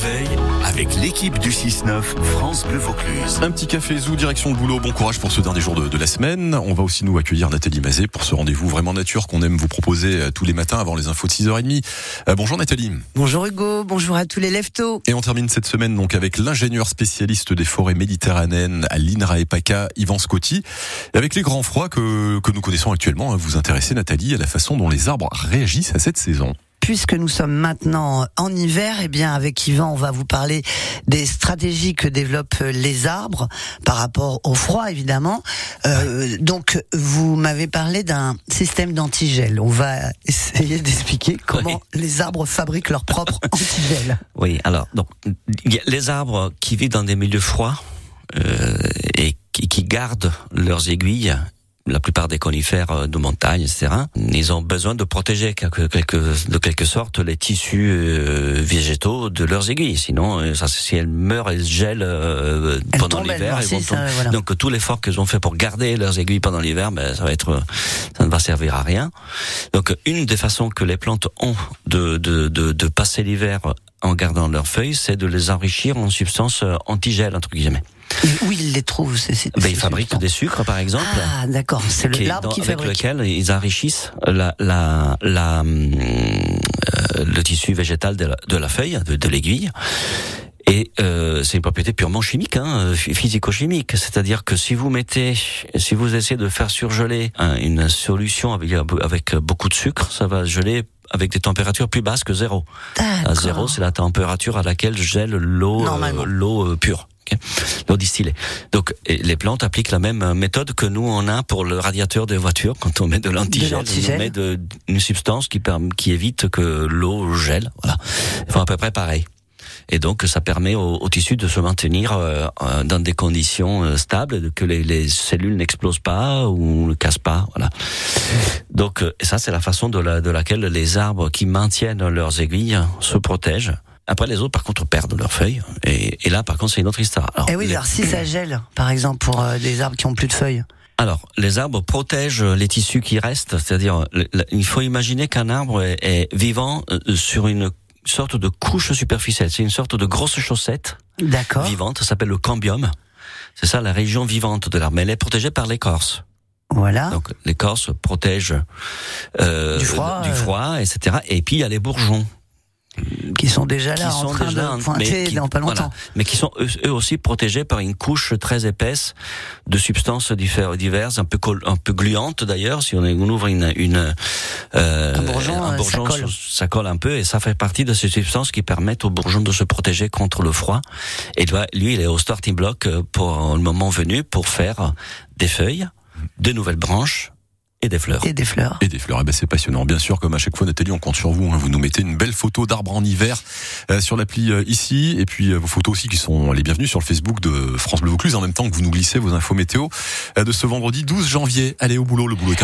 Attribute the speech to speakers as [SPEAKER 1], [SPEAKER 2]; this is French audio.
[SPEAKER 1] réveil avec l'équipe du 6-9 France Bleu Vaucluse.
[SPEAKER 2] Un petit café zou, direction le boulot. Bon courage pour ce dernier jour de, de la semaine. On va aussi nous accueillir Nathalie Mazet pour ce rendez-vous vraiment nature qu'on aime vous proposer euh, tous les matins avant les infos de 6h30. Euh, bonjour Nathalie.
[SPEAKER 3] Bonjour Hugo, bonjour à tous les leftos.
[SPEAKER 2] Et on termine cette semaine donc avec l'ingénieur spécialiste des forêts méditerranéennes à l'INRA EPACA, Yvan Scotti. Et avec les grands froids que, que nous connaissons actuellement, hein, vous intéressez Nathalie à la façon dont les arbres réagissent à cette saison
[SPEAKER 3] puisque nous sommes maintenant en hiver, eh bien avec Yvan, on va vous parler des stratégies que développent les arbres par rapport au froid, évidemment. Euh, donc, vous m'avez parlé d'un système d'antigel. On va essayer d'expliquer comment les arbres fabriquent leur propre antigel.
[SPEAKER 4] Oui, alors donc les arbres qui vivent dans des milieux froids euh, et qui, qui gardent leurs aiguilles la plupart des conifères euh, de montagne, etc. Ils ont besoin de protéger quelque, quelque, de quelque sorte les tissus euh, végétaux de leurs aiguilles. Sinon, euh, ça, si elles meurent, elles gèlent euh, pendant l'hiver. Voilà. Donc tout l'effort qu'ils ont fait pour garder leurs aiguilles pendant l'hiver, ben, ça va être, ça ne va servir à rien. Donc une des façons que les plantes ont de, de, de, de passer l'hiver en gardant leurs feuilles, c'est de les enrichir en substances antigel entre guillemets.
[SPEAKER 3] Où ils les trouvent ces,
[SPEAKER 4] ben, Ils fabriquent des sucres, par exemple.
[SPEAKER 3] Ah, d'accord. C'est l'arbre qui
[SPEAKER 4] avec
[SPEAKER 3] fabrique.
[SPEAKER 4] lequel ils enrichissent la, la, la, euh, le tissu végétal de la, de la feuille, de, de l'aiguille. Et euh, c'est une propriété purement chimique, hein, physico-chimique. C'est-à-dire que si vous mettez, si vous essayez de faire surgeler une solution avec, avec beaucoup de sucre, ça va geler avec des températures plus basses que zéro. À zéro, c'est la température à laquelle gèle l'eau, euh, l'eau euh, pure. L'eau distillée. Donc les plantes appliquent la même méthode que nous on a pour le radiateur des voitures quand on met de l'antigel, on met de, une substance qui permet, qui évite que l'eau gèle. Voilà, ils font à peu près pareil. Et donc ça permet au, au tissu de se maintenir euh, dans des conditions euh, stables, que les, les cellules n'explosent pas ou ne cassent pas. Voilà. Donc euh, ça c'est la façon de, la, de laquelle les arbres qui maintiennent leurs aiguilles se protègent. Après, les autres, par contre, perdent leurs feuilles. Et, et là, par contre, c'est une autre histoire.
[SPEAKER 3] Alors, et oui, les... alors si ça gèle, par exemple, pour euh, des arbres qui ont plus de feuilles.
[SPEAKER 4] Alors, les arbres protègent les tissus qui restent, c'est-à-dire, il faut imaginer qu'un arbre est, est, vivant sur une sorte de couche superficielle. C'est une sorte de grosse chaussette vivante, ça s'appelle le cambium. C'est ça, la région vivante de l'arbre. Mais elle est protégée par l'écorce.
[SPEAKER 3] Voilà.
[SPEAKER 4] Donc l'écorce protège euh,
[SPEAKER 3] du froid,
[SPEAKER 4] du froid euh... etc. Et puis il y a les bourgeons
[SPEAKER 3] qui sont déjà là en train de pointer
[SPEAKER 4] qui,
[SPEAKER 3] dans pas longtemps.
[SPEAKER 4] Voilà, mais qui sont eux, eux, aussi protégés par une couche très épaisse de substances diverses, un peu un peu gluantes d'ailleurs. Si on, ouvre une, une
[SPEAKER 3] euh, un bourgeon,
[SPEAKER 4] un bourgeon
[SPEAKER 3] ça, colle.
[SPEAKER 4] ça, colle. un peu et ça fait partie de ces substances qui permettent au bourgeon de se protéger contre le froid. Et lui, il est au starting block pour le moment venu pour faire des feuilles, de nouvelles branches et des fleurs.
[SPEAKER 3] Et des fleurs.
[SPEAKER 2] Et des fleurs. Eh ben c'est passionnant. Bien sûr, comme à chaque fois, Nathalie, on compte sur vous. Hein. Vous nous mettez une belle photo d'arbre en hiver euh, sur l'appli euh, ici, et puis euh, vos photos aussi qui sont les bienvenues sur le Facebook de France Bleu Vaucluse, en même temps que vous nous glissez vos infos météo de ce vendredi 12 janvier. Allez au boulot, le boulot est